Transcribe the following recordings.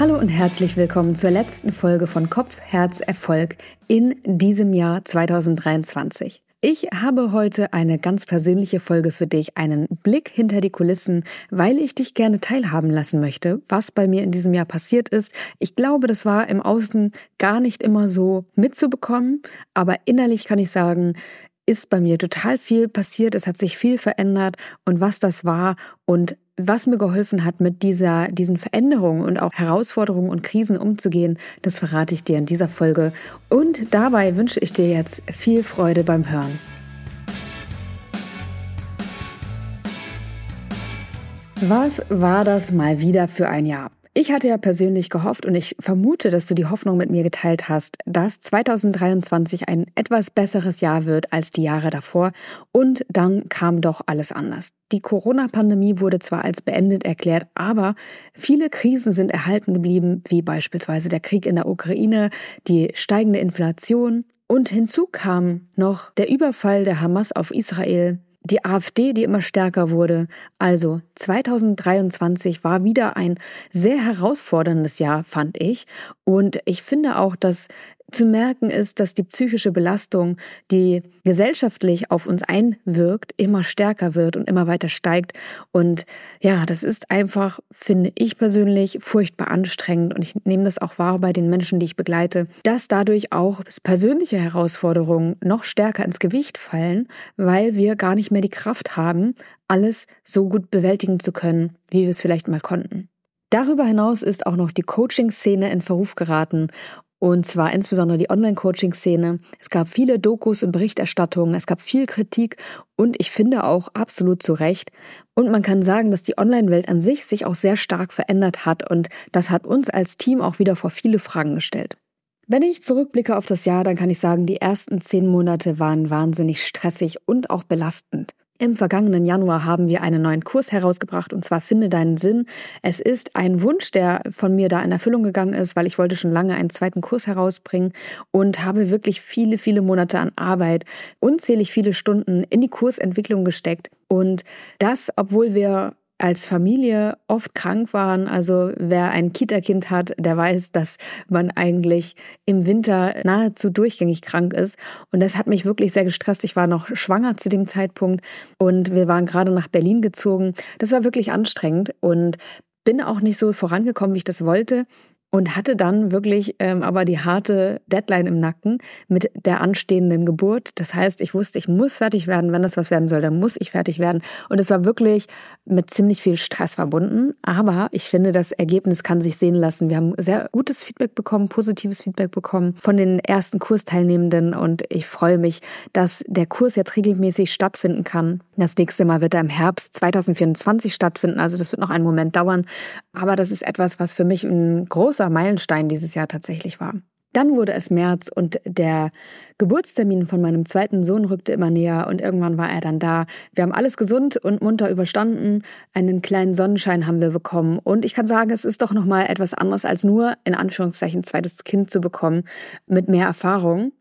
Hallo und herzlich willkommen zur letzten Folge von Kopf, Herz, Erfolg in diesem Jahr 2023. Ich habe heute eine ganz persönliche Folge für dich, einen Blick hinter die Kulissen, weil ich dich gerne teilhaben lassen möchte, was bei mir in diesem Jahr passiert ist. Ich glaube, das war im Außen gar nicht immer so mitzubekommen, aber innerlich kann ich sagen, ist bei mir total viel passiert, es hat sich viel verändert und was das war und was mir geholfen hat, mit dieser, diesen Veränderungen und auch Herausforderungen und Krisen umzugehen, das verrate ich dir in dieser Folge. Und dabei wünsche ich dir jetzt viel Freude beim Hören. Was war das mal wieder für ein Jahr? Ich hatte ja persönlich gehofft und ich vermute, dass du die Hoffnung mit mir geteilt hast, dass 2023 ein etwas besseres Jahr wird als die Jahre davor. Und dann kam doch alles anders. Die Corona-Pandemie wurde zwar als beendet erklärt, aber viele Krisen sind erhalten geblieben, wie beispielsweise der Krieg in der Ukraine, die steigende Inflation. Und hinzu kam noch der Überfall der Hamas auf Israel, die AfD, die immer stärker wurde. Also 2023 war wieder ein sehr herausforderndes Jahr, fand ich. Und ich finde auch, dass zu merken ist, dass die psychische Belastung, die gesellschaftlich auf uns einwirkt, immer stärker wird und immer weiter steigt. Und ja, das ist einfach, finde ich persönlich, furchtbar anstrengend. Und ich nehme das auch wahr bei den Menschen, die ich begleite, dass dadurch auch persönliche Herausforderungen noch stärker ins Gewicht fallen, weil wir gar nicht mehr die Kraft haben, alles so gut bewältigen zu können, wie wir es vielleicht mal konnten. Darüber hinaus ist auch noch die Coaching-Szene in Verruf geraten und zwar insbesondere die Online-Coaching-Szene. Es gab viele Dokus und Berichterstattungen, es gab viel Kritik und ich finde auch absolut zu Recht. Und man kann sagen, dass die Online-Welt an sich sich auch sehr stark verändert hat und das hat uns als Team auch wieder vor viele Fragen gestellt. Wenn ich zurückblicke auf das Jahr, dann kann ich sagen, die ersten zehn Monate waren wahnsinnig stressig und auch belastend. Im vergangenen Januar haben wir einen neuen Kurs herausgebracht und zwar Finde deinen Sinn. Es ist ein Wunsch, der von mir da in Erfüllung gegangen ist, weil ich wollte schon lange einen zweiten Kurs herausbringen und habe wirklich viele, viele Monate an Arbeit, unzählig viele Stunden in die Kursentwicklung gesteckt. Und das, obwohl wir als Familie oft krank waren. Also wer ein Kita-Kind hat, der weiß, dass man eigentlich im Winter nahezu durchgängig krank ist. Und das hat mich wirklich sehr gestresst. Ich war noch schwanger zu dem Zeitpunkt und wir waren gerade nach Berlin gezogen. Das war wirklich anstrengend und bin auch nicht so vorangekommen, wie ich das wollte und hatte dann wirklich ähm, aber die harte Deadline im Nacken mit der anstehenden Geburt. Das heißt, ich wusste, ich muss fertig werden. Wenn das was werden soll, dann muss ich fertig werden. Und es war wirklich mit ziemlich viel Stress verbunden. Aber ich finde, das Ergebnis kann sich sehen lassen. Wir haben sehr gutes Feedback bekommen, positives Feedback bekommen von den ersten Kursteilnehmenden. Und ich freue mich, dass der Kurs jetzt regelmäßig stattfinden kann. Das nächste Mal wird er im Herbst 2024 stattfinden. Also das wird noch einen Moment dauern. Aber das ist etwas, was für mich ein großes großer Meilenstein dieses Jahr tatsächlich war. Dann wurde es März und der Geburtstermin von meinem zweiten Sohn rückte immer näher und irgendwann war er dann da. Wir haben alles gesund und munter überstanden. Einen kleinen Sonnenschein haben wir bekommen und ich kann sagen, es ist doch noch mal etwas anderes als nur in Anführungszeichen zweites Kind zu bekommen mit mehr Erfahrung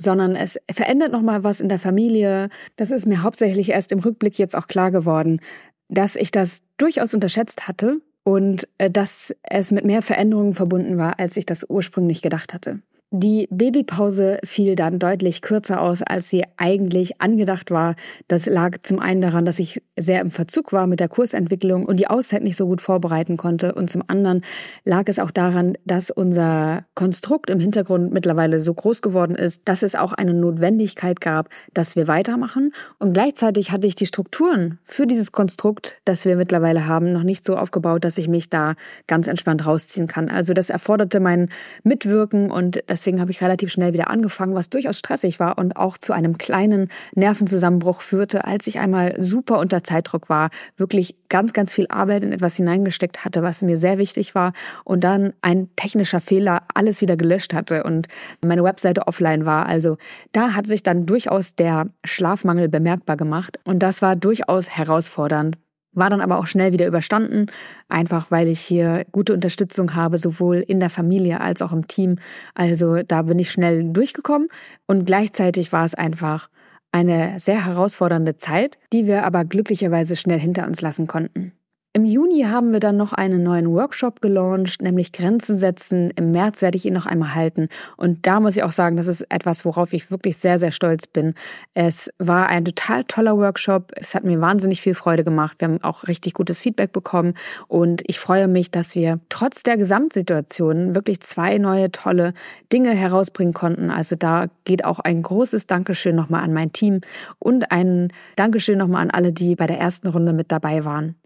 sondern es verändert noch mal was in der Familie. Das ist mir hauptsächlich erst im Rückblick jetzt auch klar geworden, dass ich das durchaus unterschätzt hatte und äh, dass es mit mehr Veränderungen verbunden war, als ich das ursprünglich gedacht hatte. Die Babypause fiel dann deutlich kürzer aus, als sie eigentlich angedacht war. Das lag zum einen daran, dass ich sehr im Verzug war mit der Kursentwicklung und die Auszeit nicht so gut vorbereiten konnte. Und zum anderen lag es auch daran, dass unser Konstrukt im Hintergrund mittlerweile so groß geworden ist, dass es auch eine Notwendigkeit gab, dass wir weitermachen. Und gleichzeitig hatte ich die Strukturen für dieses Konstrukt, das wir mittlerweile haben, noch nicht so aufgebaut, dass ich mich da ganz entspannt rausziehen kann. Also das erforderte mein Mitwirken und das Deswegen habe ich relativ schnell wieder angefangen, was durchaus stressig war und auch zu einem kleinen Nervenzusammenbruch führte, als ich einmal super unter Zeitdruck war, wirklich ganz, ganz viel Arbeit in etwas hineingesteckt hatte, was mir sehr wichtig war und dann ein technischer Fehler alles wieder gelöscht hatte und meine Webseite offline war. Also da hat sich dann durchaus der Schlafmangel bemerkbar gemacht und das war durchaus herausfordernd war dann aber auch schnell wieder überstanden, einfach weil ich hier gute Unterstützung habe, sowohl in der Familie als auch im Team. Also da bin ich schnell durchgekommen und gleichzeitig war es einfach eine sehr herausfordernde Zeit, die wir aber glücklicherweise schnell hinter uns lassen konnten. Im Juni haben wir dann noch einen neuen Workshop gelauncht, nämlich Grenzen setzen. Im März werde ich ihn noch einmal halten. Und da muss ich auch sagen, das ist etwas, worauf ich wirklich sehr, sehr stolz bin. Es war ein total toller Workshop. Es hat mir wahnsinnig viel Freude gemacht. Wir haben auch richtig gutes Feedback bekommen. Und ich freue mich, dass wir trotz der Gesamtsituation wirklich zwei neue tolle Dinge herausbringen konnten. Also da geht auch ein großes Dankeschön nochmal an mein Team und ein Dankeschön nochmal an alle, die bei der ersten Runde mit dabei waren.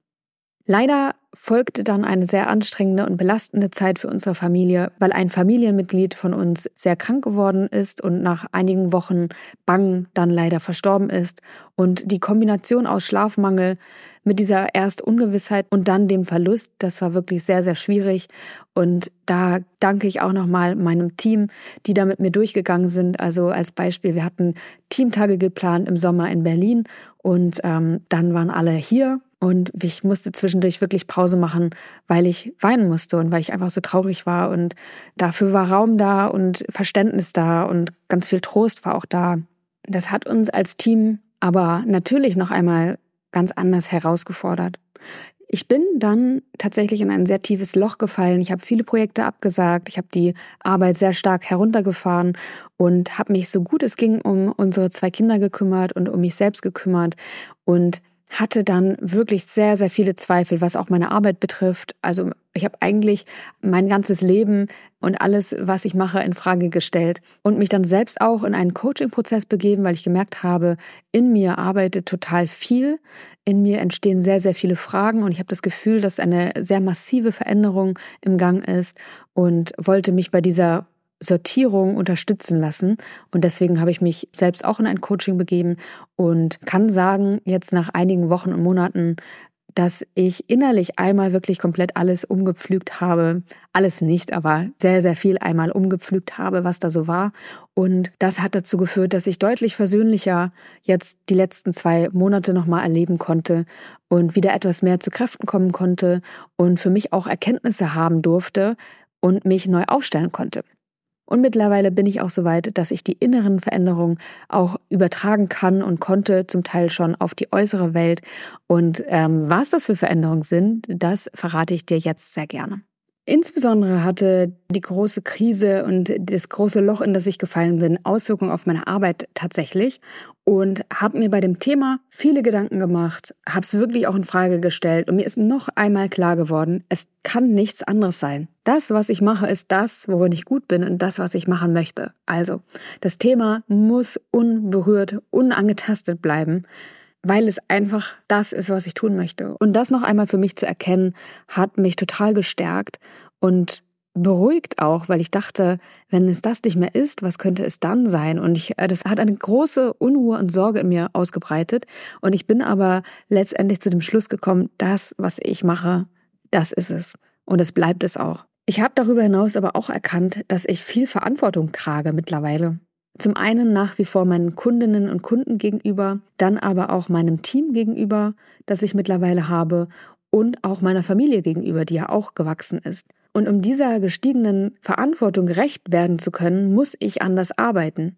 Leider folgte dann eine sehr anstrengende und belastende Zeit für unsere Familie, weil ein Familienmitglied von uns sehr krank geworden ist und nach einigen Wochen Bang dann leider verstorben ist. Und die Kombination aus Schlafmangel mit dieser erst Ungewissheit und dann dem Verlust, das war wirklich sehr, sehr schwierig. Und da danke ich auch nochmal meinem Team, die da mit mir durchgegangen sind. Also als Beispiel, wir hatten Teamtage geplant im Sommer in Berlin und ähm, dann waren alle hier und ich musste zwischendurch wirklich Pause machen, weil ich weinen musste und weil ich einfach so traurig war. Und dafür war Raum da und Verständnis da und ganz viel Trost war auch da. Das hat uns als Team aber natürlich noch einmal ganz anders herausgefordert. Ich bin dann tatsächlich in ein sehr tiefes Loch gefallen. Ich habe viele Projekte abgesagt. Ich habe die Arbeit sehr stark heruntergefahren und habe mich so gut es ging um unsere zwei Kinder gekümmert und um mich selbst gekümmert. Und hatte dann wirklich sehr, sehr viele Zweifel, was auch meine Arbeit betrifft. Also ich habe eigentlich mein ganzes Leben und alles, was ich mache, in Frage gestellt und mich dann selbst auch in einen Coaching-Prozess begeben, weil ich gemerkt habe, in mir arbeitet total viel, in mir entstehen sehr, sehr viele Fragen und ich habe das Gefühl, dass eine sehr massive Veränderung im Gang ist und wollte mich bei dieser Sortierung unterstützen lassen. Und deswegen habe ich mich selbst auch in ein Coaching begeben und kann sagen, jetzt nach einigen Wochen und Monaten, dass ich innerlich einmal wirklich komplett alles umgepflügt habe. Alles nicht, aber sehr, sehr viel einmal umgepflügt habe, was da so war. Und das hat dazu geführt, dass ich deutlich versöhnlicher jetzt die letzten zwei Monate nochmal erleben konnte und wieder etwas mehr zu Kräften kommen konnte und für mich auch Erkenntnisse haben durfte und mich neu aufstellen konnte. Und mittlerweile bin ich auch so weit, dass ich die inneren Veränderungen auch übertragen kann und konnte, zum Teil schon auf die äußere Welt. Und ähm, was das für Veränderungen sind, das verrate ich dir jetzt sehr gerne. Insbesondere hatte die große Krise und das große Loch, in das ich gefallen bin, Auswirkungen auf meine Arbeit tatsächlich und habe mir bei dem Thema viele Gedanken gemacht, habe es wirklich auch in Frage gestellt und mir ist noch einmal klar geworden, es kann nichts anderes sein. Das, was ich mache, ist das, worin ich gut bin und das, was ich machen möchte. Also, das Thema muss unberührt, unangetastet bleiben weil es einfach das ist, was ich tun möchte. Und das noch einmal für mich zu erkennen, hat mich total gestärkt und beruhigt auch, weil ich dachte, wenn es das nicht mehr ist, was könnte es dann sein? Und ich, äh, das hat eine große Unruhe und Sorge in mir ausgebreitet. Und ich bin aber letztendlich zu dem Schluss gekommen, das, was ich mache, das ist es. Und es bleibt es auch. Ich habe darüber hinaus aber auch erkannt, dass ich viel Verantwortung trage mittlerweile. Zum einen nach wie vor meinen Kundinnen und Kunden gegenüber, dann aber auch meinem Team gegenüber, das ich mittlerweile habe und auch meiner Familie gegenüber, die ja auch gewachsen ist. Und um dieser gestiegenen Verantwortung gerecht werden zu können, muss ich anders arbeiten.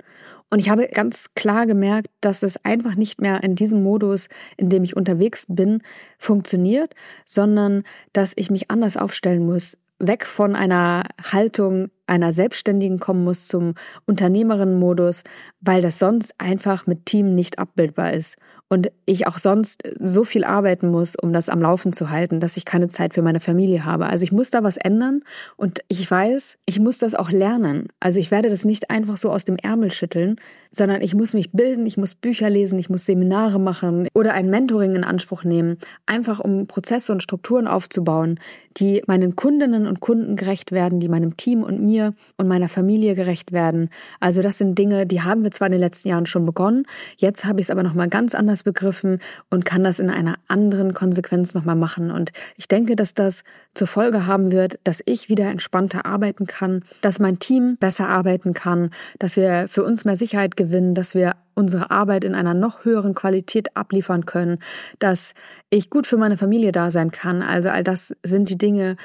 Und ich habe ganz klar gemerkt, dass es einfach nicht mehr in diesem Modus, in dem ich unterwegs bin, funktioniert, sondern dass ich mich anders aufstellen muss, weg von einer Haltung einer Selbstständigen kommen muss zum Unternehmerinnenmodus, weil das sonst einfach mit Team nicht abbildbar ist und ich auch sonst so viel arbeiten muss, um das am Laufen zu halten, dass ich keine Zeit für meine Familie habe. Also ich muss da was ändern und ich weiß, ich muss das auch lernen. Also ich werde das nicht einfach so aus dem Ärmel schütteln, sondern ich muss mich bilden, ich muss Bücher lesen, ich muss Seminare machen oder ein Mentoring in Anspruch nehmen, einfach um Prozesse und Strukturen aufzubauen, die meinen Kundinnen und Kunden gerecht werden, die meinem Team und mir und meiner Familie gerecht werden. Also das sind Dinge, die haben wir zwar in den letzten Jahren schon begonnen, jetzt habe ich es aber noch mal ganz anders begriffen und kann das in einer anderen Konsequenz noch mal machen. Und ich denke, dass das zur Folge haben wird, dass ich wieder entspannter arbeiten kann, dass mein Team besser arbeiten kann, dass wir für uns mehr Sicherheit gewinnen, dass wir unsere Arbeit in einer noch höheren Qualität abliefern können, dass ich gut für meine Familie da sein kann. Also all das sind die Dinge,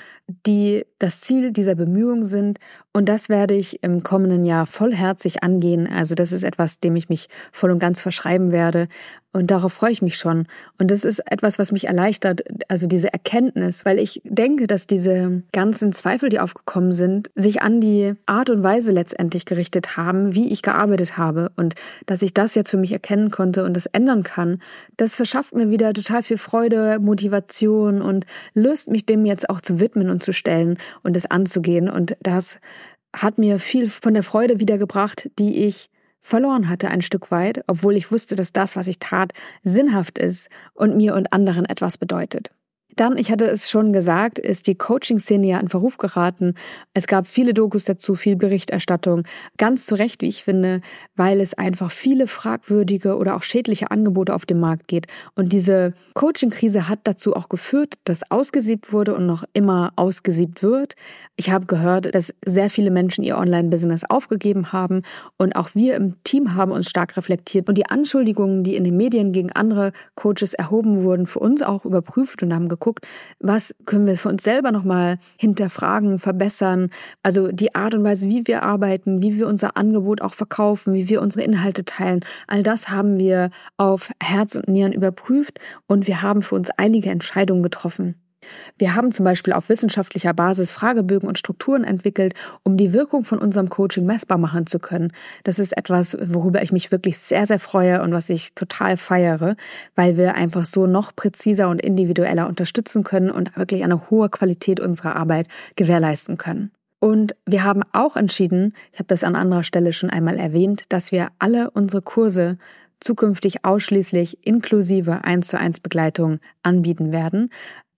die das Ziel dieser Bemühungen sind. Und das werde ich im kommenden Jahr vollherzig angehen. Also das ist etwas, dem ich mich voll und ganz verschreiben werde. Und darauf freue ich mich schon. Und das ist etwas, was mich erleichtert, also diese Erkenntnis, weil ich denke, dass diese ganzen Zweifel, die aufgekommen sind, sich an die Art und Weise letztendlich gerichtet haben, wie ich gearbeitet habe. Und dass ich das jetzt für mich erkennen konnte und das ändern kann, das verschafft mir wieder total viel Freude, Motivation und Lust, mich dem jetzt auch zu widmen und zu stellen und es anzugehen. Und das hat mir viel von der Freude wiedergebracht, die ich verloren hatte ein Stück weit, obwohl ich wusste, dass das, was ich tat, sinnhaft ist und mir und anderen etwas bedeutet. Dann, ich hatte es schon gesagt, ist die Coaching-Szene ja in Verruf geraten. Es gab viele Dokus dazu, viel Berichterstattung. Ganz zu Recht, wie ich finde, weil es einfach viele fragwürdige oder auch schädliche Angebote auf dem Markt geht. Und diese Coaching-Krise hat dazu auch geführt, dass ausgesiebt wurde und noch immer ausgesiebt wird. Ich habe gehört, dass sehr viele Menschen ihr Online-Business aufgegeben haben und auch wir im Team haben uns stark reflektiert und die Anschuldigungen, die in den Medien gegen andere Coaches erhoben wurden, für uns auch überprüft und haben geguckt, was können wir für uns selber nochmal hinterfragen, verbessern. Also die Art und Weise, wie wir arbeiten, wie wir unser Angebot auch verkaufen, wie wir unsere Inhalte teilen. All das haben wir auf Herz und Nieren überprüft und wir haben für uns einige Entscheidungen getroffen. Wir haben zum Beispiel auf wissenschaftlicher Basis Fragebögen und Strukturen entwickelt, um die Wirkung von unserem Coaching messbar machen zu können. Das ist etwas, worüber ich mich wirklich sehr, sehr freue und was ich total feiere, weil wir einfach so noch präziser und individueller unterstützen können und wirklich eine hohe Qualität unserer Arbeit gewährleisten können. Und wir haben auch entschieden, ich habe das an anderer Stelle schon einmal erwähnt, dass wir alle unsere Kurse zukünftig ausschließlich inklusive 1 zu 1 Begleitung anbieten werden.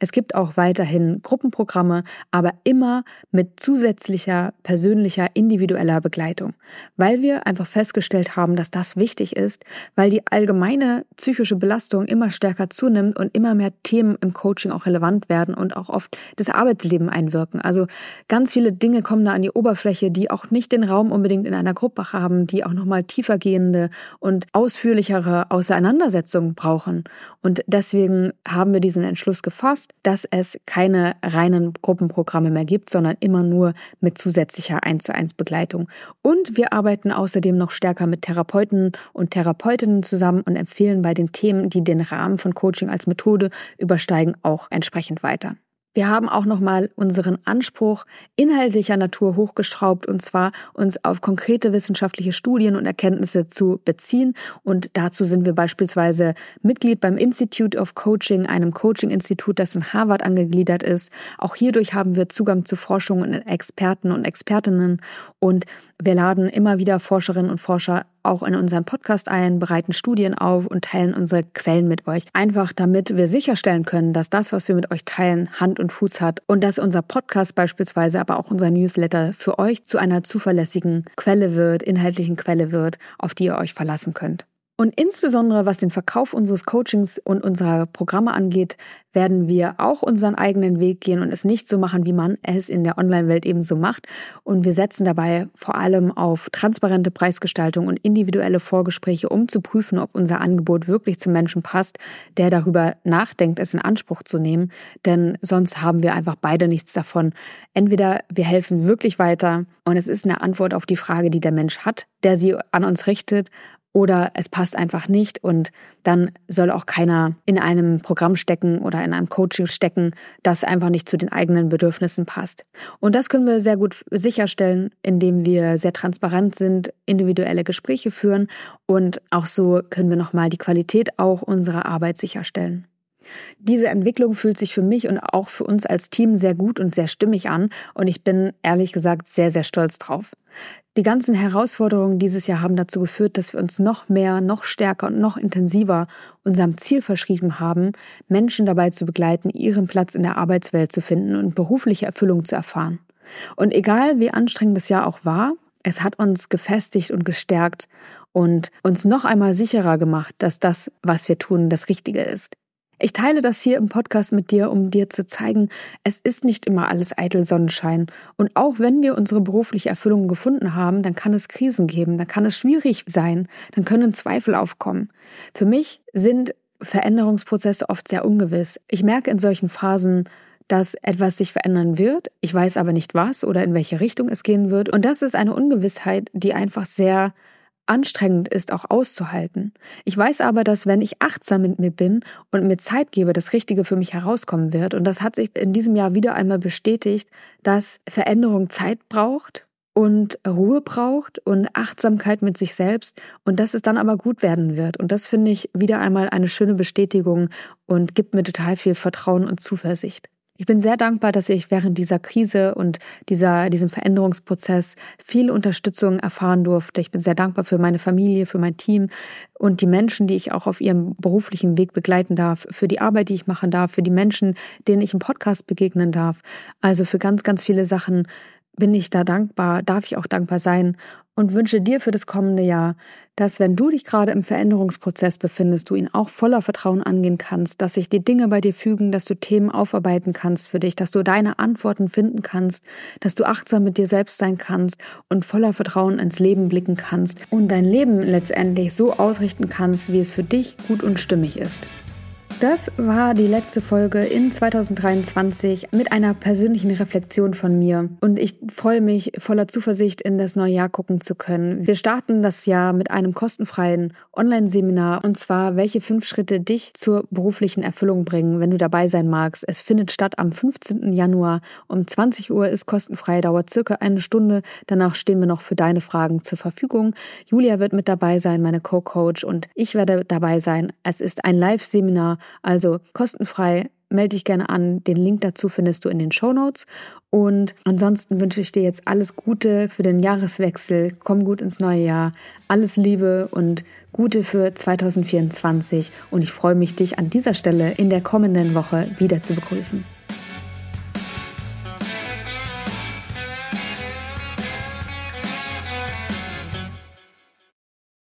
Es gibt auch weiterhin Gruppenprogramme, aber immer mit zusätzlicher persönlicher, individueller Begleitung, weil wir einfach festgestellt haben, dass das wichtig ist, weil die allgemeine psychische Belastung immer stärker zunimmt und immer mehr Themen im Coaching auch relevant werden und auch oft das Arbeitsleben einwirken. Also ganz viele Dinge kommen da an die Oberfläche, die auch nicht den Raum unbedingt in einer Gruppe haben, die auch nochmal tiefergehende und ausführlichere Auseinandersetzungen brauchen. Und deswegen haben wir diesen Entschluss gefasst, dass es keine reinen Gruppenprogramme mehr gibt, sondern immer nur mit zusätzlicher 1 zu 1 Begleitung. Und wir arbeiten außerdem noch stärker mit Therapeuten und Therapeutinnen zusammen und empfehlen bei den Themen, die den Rahmen von Coaching als Methode übersteigen, auch entsprechend weiter. Wir haben auch nochmal unseren Anspruch inhaltlicher Natur hochgeschraubt und zwar uns auf konkrete wissenschaftliche Studien und Erkenntnisse zu beziehen. Und dazu sind wir beispielsweise Mitglied beim Institute of Coaching, einem Coaching-Institut, das in Harvard angegliedert ist. Auch hierdurch haben wir Zugang zu Forschung und Experten und Expertinnen und wir laden immer wieder Forscherinnen und Forscher auch in unseren Podcast ein, bereiten Studien auf und teilen unsere Quellen mit euch. Einfach damit wir sicherstellen können, dass das, was wir mit euch teilen, Hand und Fuß hat und dass unser Podcast beispielsweise, aber auch unser Newsletter für euch zu einer zuverlässigen Quelle wird, inhaltlichen Quelle wird, auf die ihr euch verlassen könnt. Und insbesondere was den Verkauf unseres Coachings und unserer Programme angeht, werden wir auch unseren eigenen Weg gehen und es nicht so machen, wie man es in der Online-Welt eben so macht. Und wir setzen dabei vor allem auf transparente Preisgestaltung und individuelle Vorgespräche, um zu prüfen, ob unser Angebot wirklich zum Menschen passt, der darüber nachdenkt, es in Anspruch zu nehmen. Denn sonst haben wir einfach beide nichts davon. Entweder wir helfen wirklich weiter und es ist eine Antwort auf die Frage, die der Mensch hat, der sie an uns richtet, oder es passt einfach nicht und dann soll auch keiner in einem Programm stecken oder in einem Coaching stecken, das einfach nicht zu den eigenen Bedürfnissen passt. Und das können wir sehr gut sicherstellen, indem wir sehr transparent sind, individuelle Gespräche führen und auch so können wir nochmal die Qualität auch unserer Arbeit sicherstellen. Diese Entwicklung fühlt sich für mich und auch für uns als Team sehr gut und sehr stimmig an und ich bin ehrlich gesagt sehr, sehr stolz drauf. Die ganzen Herausforderungen dieses Jahr haben dazu geführt, dass wir uns noch mehr, noch stärker und noch intensiver unserem Ziel verschrieben haben, Menschen dabei zu begleiten, ihren Platz in der Arbeitswelt zu finden und berufliche Erfüllung zu erfahren. Und egal wie anstrengend das Jahr auch war, es hat uns gefestigt und gestärkt und uns noch einmal sicherer gemacht, dass das, was wir tun, das Richtige ist. Ich teile das hier im Podcast mit dir, um dir zu zeigen, es ist nicht immer alles eitel Sonnenschein. Und auch wenn wir unsere berufliche Erfüllung gefunden haben, dann kann es Krisen geben, dann kann es schwierig sein, dann können Zweifel aufkommen. Für mich sind Veränderungsprozesse oft sehr ungewiss. Ich merke in solchen Phasen, dass etwas sich verändern wird. Ich weiß aber nicht was oder in welche Richtung es gehen wird. Und das ist eine Ungewissheit, die einfach sehr anstrengend ist, auch auszuhalten. Ich weiß aber, dass wenn ich achtsam mit mir bin und mir Zeit gebe, das Richtige für mich herauskommen wird. Und das hat sich in diesem Jahr wieder einmal bestätigt, dass Veränderung Zeit braucht und Ruhe braucht und Achtsamkeit mit sich selbst und dass es dann aber gut werden wird. Und das finde ich wieder einmal eine schöne Bestätigung und gibt mir total viel Vertrauen und Zuversicht. Ich bin sehr dankbar, dass ich während dieser Krise und dieser, diesem Veränderungsprozess viel Unterstützung erfahren durfte. Ich bin sehr dankbar für meine Familie, für mein Team und die Menschen, die ich auch auf ihrem beruflichen Weg begleiten darf, für die Arbeit, die ich machen darf, für die Menschen, denen ich im Podcast begegnen darf. Also für ganz, ganz viele Sachen bin ich da dankbar, darf ich auch dankbar sein und wünsche dir für das kommende Jahr, dass wenn du dich gerade im Veränderungsprozess befindest, du ihn auch voller Vertrauen angehen kannst, dass sich die Dinge bei dir fügen, dass du Themen aufarbeiten kannst für dich, dass du deine Antworten finden kannst, dass du achtsam mit dir selbst sein kannst und voller Vertrauen ins Leben blicken kannst und dein Leben letztendlich so ausrichten kannst, wie es für dich gut und stimmig ist. Das war die letzte Folge in 2023 mit einer persönlichen Reflexion von mir. Und ich freue mich voller Zuversicht in das neue Jahr gucken zu können. Wir starten das Jahr mit einem kostenfreien Online-Seminar und zwar, welche fünf Schritte dich zur beruflichen Erfüllung bringen, wenn du dabei sein magst. Es findet statt am 15. Januar um 20 Uhr, ist kostenfrei, dauert circa eine Stunde. Danach stehen wir noch für deine Fragen zur Verfügung. Julia wird mit dabei sein, meine Co-Coach und ich werde dabei sein. Es ist ein Live-Seminar also kostenfrei, melde dich gerne an. Den Link dazu findest du in den Show Notes. Und ansonsten wünsche ich dir jetzt alles Gute für den Jahreswechsel. Komm gut ins neue Jahr. Alles Liebe und Gute für 2024. Und ich freue mich, dich an dieser Stelle in der kommenden Woche wieder zu begrüßen.